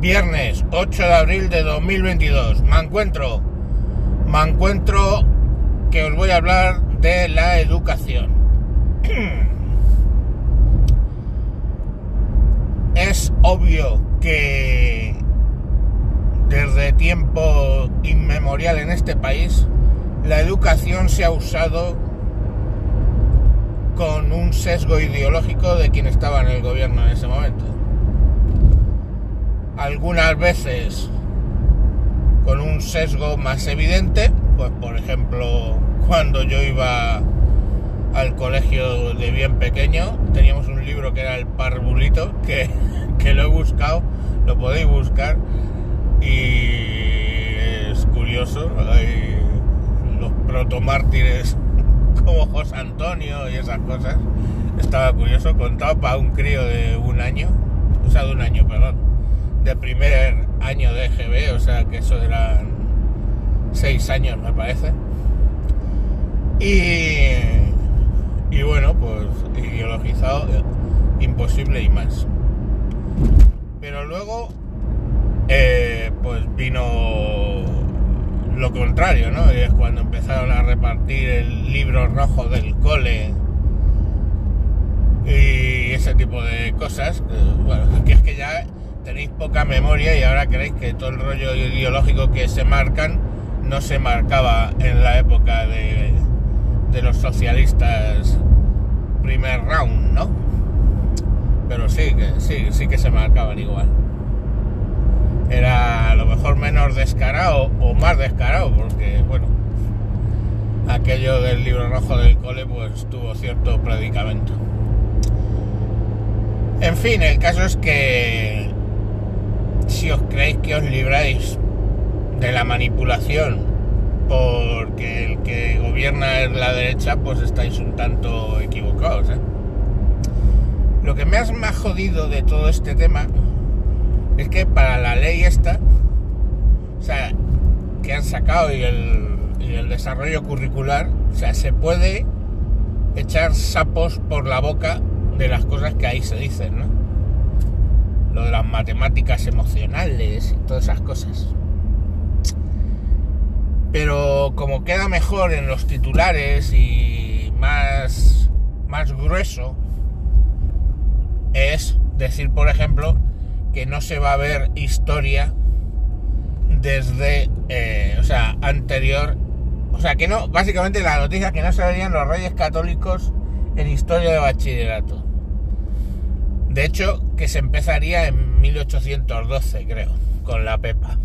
Viernes 8 de abril de 2022. Me encuentro, me encuentro que os voy a hablar de la educación. Es obvio que desde tiempo inmemorial en este país la educación se ha usado con un sesgo ideológico de quien estaba en el gobierno en ese momento. Algunas veces con un sesgo más evidente, pues por ejemplo cuando yo iba al colegio de bien pequeño, teníamos un libro que era el Parbulito, que, que lo he buscado, lo podéis buscar, y es curioso, hay los protomártires como José Antonio y esas cosas, estaba curioso, contado para un crío de un año, o sea, de un año, perdón, de primer año de EGB, o sea, que eso eran seis años, me parece. Y y bueno, pues ideologizado, imposible y más. Pero luego, eh, pues vino lo contrario, ¿no? Y es cuando empezaron a repartir el libro rojo del cole y ese tipo de cosas. bueno, que es que ya tenéis poca memoria y ahora creéis que todo el rollo ideológico que se marcan no se marcaba en la época de, de los socialistas primer round, ¿no? Pero sí, que sí, sí que se marcaban igual. Era a lo mejor menos descarado o más descarado, porque bueno, aquello del libro rojo del cole pues tuvo cierto predicamento. En fin, el caso es que si os creéis que os libráis de la manipulación porque el que gobierna es la derecha, pues estáis un tanto equivocados. ¿eh? Lo que me has más jodido de todo este tema es que para la ley esta, o sea, que han sacado y el, y el desarrollo curricular, o sea, se puede echar sapos por la boca de las cosas que ahí se dicen, ¿no? Lo de las matemáticas emocionales y todas esas cosas pero como queda mejor en los titulares y más, más grueso, es decir, por ejemplo, que no se va a ver historia desde, eh, o sea, anterior, o sea, que no, básicamente la noticia que no se verían los reyes católicos en historia de bachillerato. De hecho, que se empezaría en 1812, creo, con la Pepa.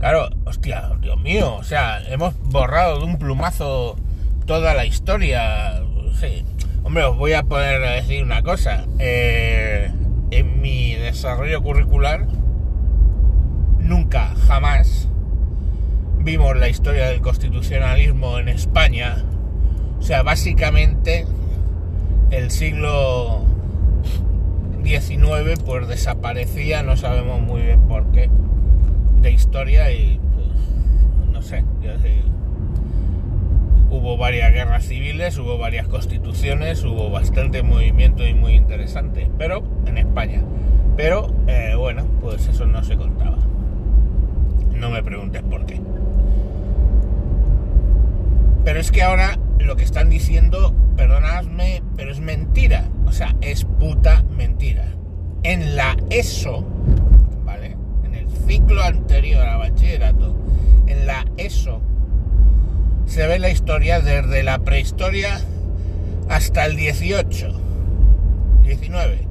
Claro, hostia, Dios mío, o sea, hemos borrado de un plumazo toda la historia. Sí. Hombre, os voy a poder decir una cosa. Eh, en mi desarrollo curricular, nunca, jamás vimos la historia del constitucionalismo en España. O sea, básicamente el siglo Pues desaparecía, no sabemos muy bien por qué de historia y pues, no sé, hubo varias guerras civiles, hubo varias constituciones, hubo bastante movimiento y muy interesante, pero en España. Pero eh, bueno, pues eso no se contaba. No me preguntes por qué. Pero es que ahora lo que están diciendo, perdonadme, pero es mentira. O sea, es puta mentira. En la ESO ciclo anterior a bachillerato, en la ESO, se ve la historia desde la prehistoria hasta el 18, 19.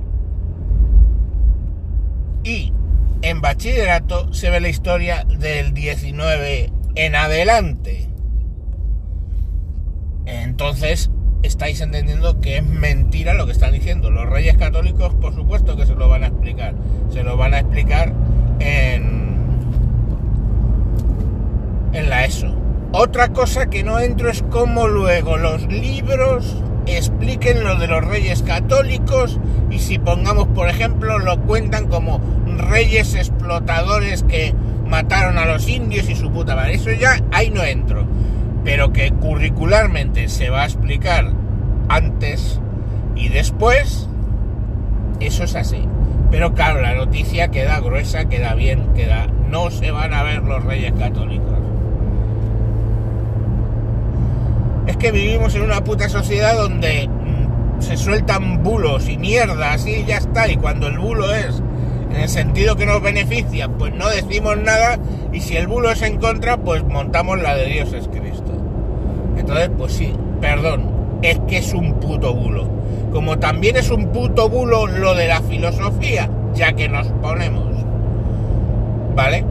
Y en bachillerato se ve la historia del 19 en adelante. Entonces, estáis entendiendo que es mentira lo que están diciendo. Los reyes católicos, por supuesto que se lo van a explicar. Se lo van a explicar en, en la ESO. Otra cosa que no entro es cómo luego los libros expliquen lo de los reyes católicos y si pongamos, por ejemplo, lo cuentan como reyes explotadores que mataron a los indios y su puta madre. Eso ya ahí no entro. Pero que curricularmente se va a explicar antes y después, eso es así. Pero claro, la noticia queda gruesa, queda bien, queda... No se van a ver los reyes católicos. Es que vivimos en una puta sociedad donde mm, se sueltan bulos y mierdas y ya está. Y cuando el bulo es en el sentido que nos beneficia, pues no decimos nada. Y si el bulo es en contra, pues montamos la de Dios es Cristo. Pues sí, perdón, es que es un puto bulo. Como también es un puto bulo lo de la filosofía, ya que nos ponemos. ¿Vale?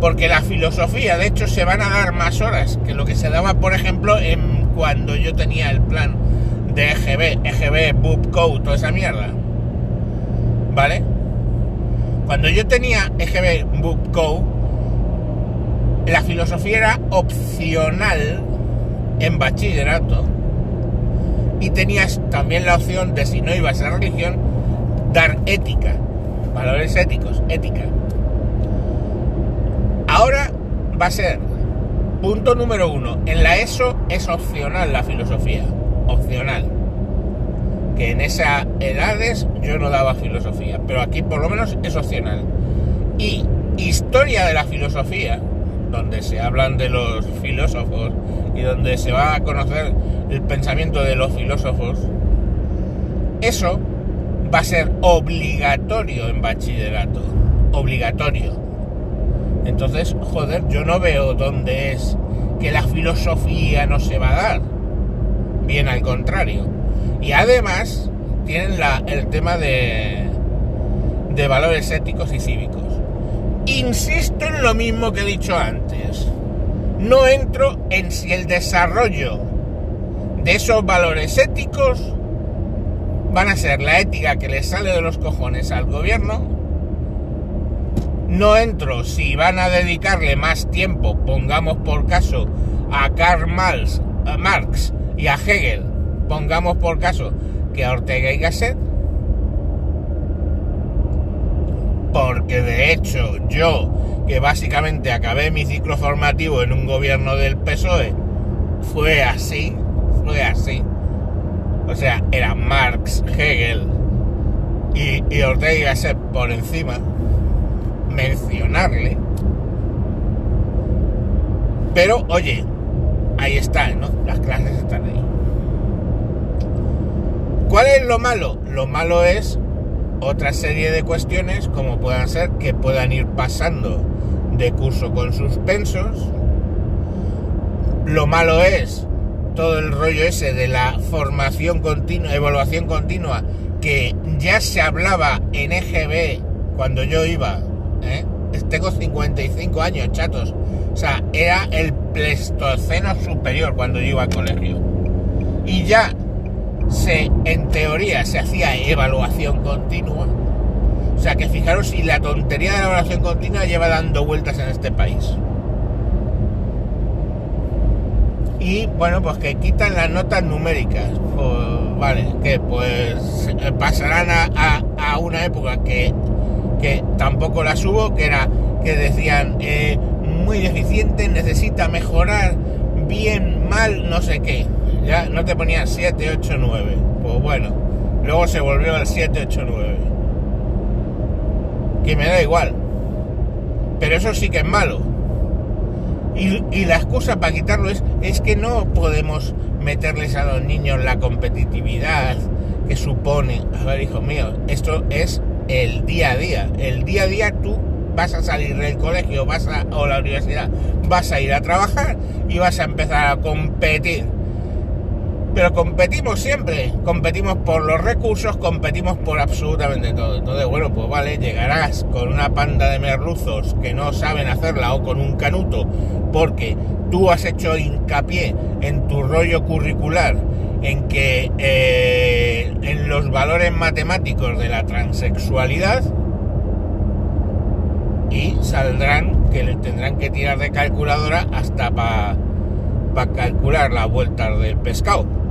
Porque la filosofía, de hecho, se van a dar más horas que lo que se daba, por ejemplo, en cuando yo tenía el plan de EGB, EGB, Code, toda esa mierda. ¿Vale? Cuando yo tenía EGB, Code, la filosofía era opcional en bachillerato y tenías también la opción de si no ibas a religión, dar ética, valores éticos, ética. Ahora va a ser punto número uno. En la ESO es opcional la filosofía, opcional. Que en esas edades yo no daba filosofía, pero aquí por lo menos es opcional. Y historia de la filosofía, donde se hablan de los filósofos y donde se va a conocer el pensamiento de los filósofos, eso va a ser obligatorio en bachillerato. Obligatorio. Entonces, joder, yo no veo dónde es que la filosofía no se va a dar. Bien al contrario. Y además tienen la, el tema de, de valores éticos y cívicos. Insisto en lo mismo que he dicho antes. No entro en si el desarrollo de esos valores éticos van a ser la ética que le sale de los cojones al gobierno. No entro si van a dedicarle más tiempo, pongamos por caso, a Karl Marx, a Marx y a Hegel, pongamos por caso que a Ortega y Gasset. Porque de hecho yo, que básicamente acabé mi ciclo formativo en un gobierno del PSOE, fue así, fue así. O sea, era Marx, Hegel y, Ortega y por encima. Mencionarle. Pero, oye, ahí están, ¿no? Las clases están ahí. ¿Cuál es lo malo? Lo malo es otra serie de cuestiones como puedan ser que puedan ir pasando de curso con suspensos. Lo malo es todo el rollo ese de la formación continua, evaluación continua, que ya se hablaba en EGB cuando yo iba, ¿eh? tengo 55 años, chatos, o sea, era el Pleistoceno superior cuando yo iba al colegio. Y ya se, en teoría, se hacía evaluación continua. O sea que fijaros si la tontería de la evaluación continua lleva dando vueltas en este país. y bueno, pues que quitan las notas numéricas. Pues, vale, que pues eh, pasarán a, una época que, que, tampoco las hubo, que era que decían eh, muy deficiente, necesita mejorar, bien, mal, no sé qué. Ya no te ponían 7, 8, 9. Pues bueno, luego se volvió al 7, 8, 9. Que me da igual. Pero eso sí que es malo y, la excusa para quitarlo es, es que no podemos meterles a los niños la competitividad que supone. A ver, hijo mío, esto es el día a día. El día a día tú vas a salir del colegio vas a, o la universidad, vas a ir a trabajar y vas a empezar a competir pero competimos siempre, competimos por los recursos, competimos por absolutamente todo. Entonces, bueno, pues vale, llegarás con una panda de merluzos que no saben hacerla o con un canuto, porque tú has hecho hincapié en tu rollo curricular, en que eh, en los valores matemáticos de la transexualidad, y saldrán que le tendrán que tirar de calculadora hasta para calcular la vuelta del pescado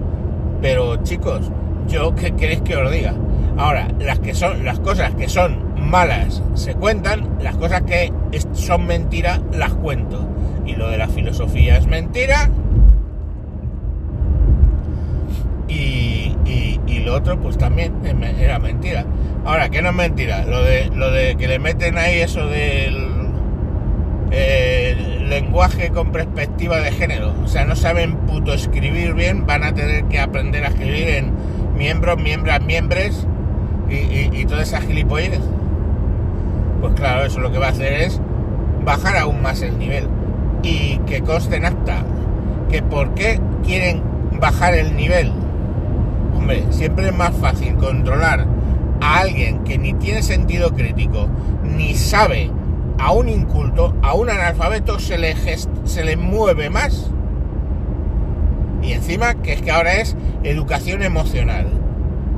pero chicos, yo qué queréis que os diga. Ahora, las que son las cosas que son malas se cuentan, las cosas que son mentiras las cuento. Y lo de la filosofía es mentira. Y, y, lo otro pues también era mentira. Ahora, que no es mentira, lo de, lo de que le meten ahí eso del eh, lenguaje con perspectiva de género. O sea, no saben puto escribir bien, van a tener que aprender a escribir en miembros, miembros, miembros y, y, y toda esa gilipollez. Pues claro, eso lo que va a hacer es bajar aún más el nivel. Y que conste en acta que por qué quieren bajar el nivel. Hombre, siempre es más fácil controlar a alguien que ni tiene sentido crítico, ni sabe, a un inculto, a un analfabeto se le, se le mueve más. Y encima que es que ahora es educación emocional,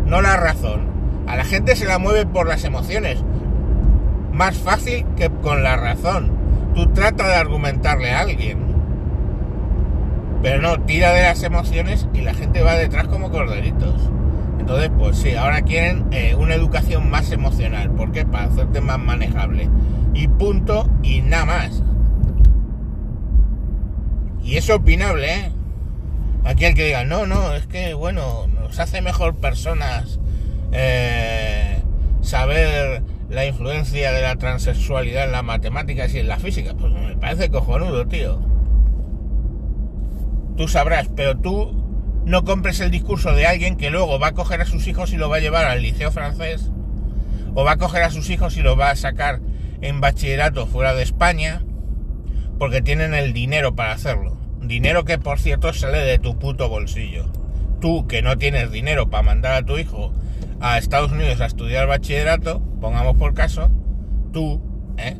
no la razón. A la gente se la mueve por las emociones. Más fácil que con la razón. Tú trata de argumentarle a alguien. Pero no, tira de las emociones y la gente va detrás como corderitos. Entonces, pues sí, ahora quieren eh, una educación más emocional. ¿Por qué? Para hacerte más manejable. Y punto y nada más. Y es opinable, ¿eh? Aquí el que diga, no, no, es que, bueno, nos hace mejor personas eh, saber la influencia de la transexualidad en las matemáticas y en la física. Pues me parece cojonudo, tío. Tú sabrás, pero tú no compres el discurso de alguien que luego va a coger a sus hijos y lo va a llevar al liceo francés, o va a coger a sus hijos y lo va a sacar en bachillerato fuera de España, porque tienen el dinero para hacerlo. Dinero que, por cierto, sale de tu puto bolsillo. Tú, que no tienes dinero para mandar a tu hijo a Estados Unidos a estudiar bachillerato, pongamos por caso, tú, ¿eh?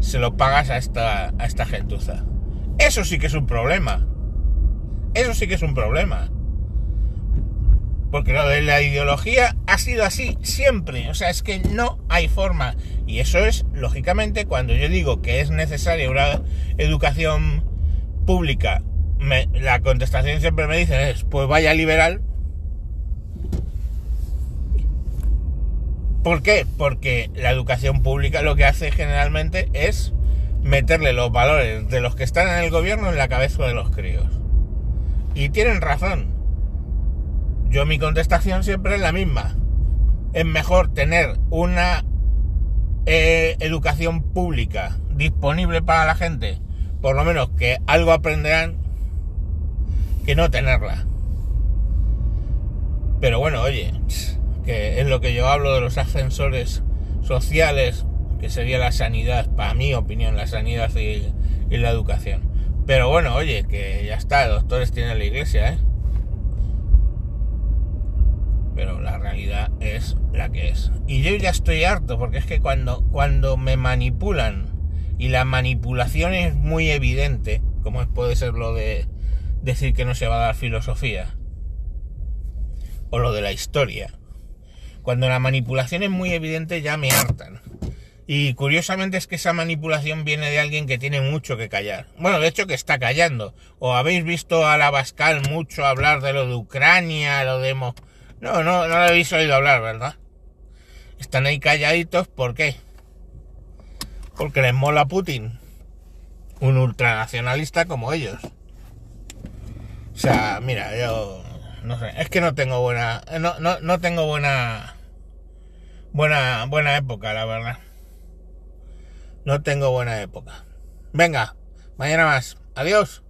se lo pagas a esta, a esta gentuza. Eso sí que es un problema. Eso sí que es un problema. Porque lo de la ideología ha sido así siempre. O sea, es que no hay forma. Y eso es, lógicamente, cuando yo digo que es necesaria una educación pública, la contestación siempre me dicen es, pues vaya liberal. ¿Por qué? Porque la educación pública lo que hace generalmente es meterle los valores de los que están en el gobierno en la cabeza de los críos. Y tienen razón yo mi contestación siempre es la misma. Es mejor tener una eh, educación pública disponible para la gente, por lo menos que algo aprenderán, que no tenerla. Pero bueno, oye, que es lo que yo hablo de los ascensores sociales, que sería la sanidad, para mi opinión, la sanidad y, y la educación. Pero bueno, oye, que ya está, doctores tienen la iglesia, ¿eh? Pero la realidad es la que es. Y yo ya estoy harto, porque es que cuando, cuando me manipulan y la manipulación es muy evidente, como puede ser lo de decir que no se va a dar filosofía, o lo de la historia, cuando la manipulación es muy evidente ya me hartan. Y curiosamente es que esa manipulación viene de alguien que tiene mucho que callar. Bueno, de hecho que está callando. O habéis visto a la Bascal mucho hablar de lo de Ucrania, lo de no, no, no lo habéis oído hablar, ¿verdad? Están ahí calladitos, ¿por qué? Porque les mola Putin, un ultranacionalista como ellos. O sea, mira, yo no sé, es que no tengo buena, no, no, no tengo buena, buena, buena época, la verdad. No tengo buena época. Venga, mañana más. Adiós.